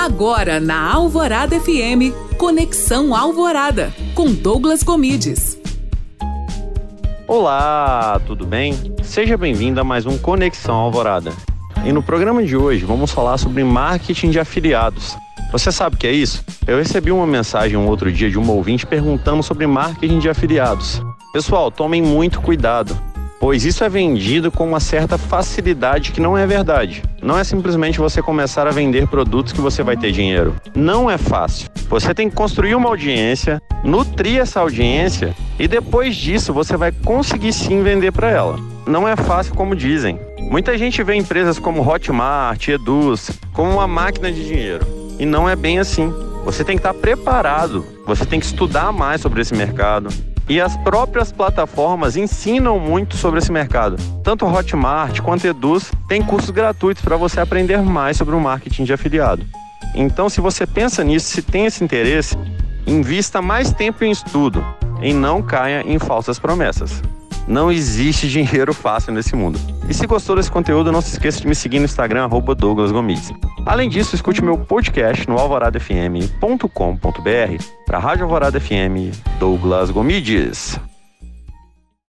Agora na Alvorada FM, Conexão Alvorada, com Douglas Comides. Olá, tudo bem? Seja bem-vindo a mais um Conexão Alvorada. E no programa de hoje vamos falar sobre marketing de afiliados. Você sabe o que é isso? Eu recebi uma mensagem um outro dia de um ouvinte perguntando sobre marketing de afiliados. Pessoal, tomem muito cuidado pois isso é vendido com uma certa facilidade que não é verdade. Não é simplesmente você começar a vender produtos que você vai ter dinheiro. Não é fácil. Você tem que construir uma audiência, nutrir essa audiência e depois disso você vai conseguir sim vender para ela. Não é fácil como dizem. Muita gente vê empresas como Hotmart, Eduz como uma máquina de dinheiro. E não é bem assim. Você tem que estar preparado, você tem que estudar mais sobre esse mercado, e as próprias plataformas ensinam muito sobre esse mercado. Tanto Hotmart quanto Eduz têm cursos gratuitos para você aprender mais sobre o marketing de afiliado. Então, se você pensa nisso, se tem esse interesse, invista mais tempo em estudo e não caia em falsas promessas. Não existe dinheiro fácil nesse mundo. E se gostou desse conteúdo, não se esqueça de me seguir no Instagram, Douglas Gomes. Além disso, escute meu podcast no alvoradafm.com.br para Rádio Alvorada FM Douglas Gomides.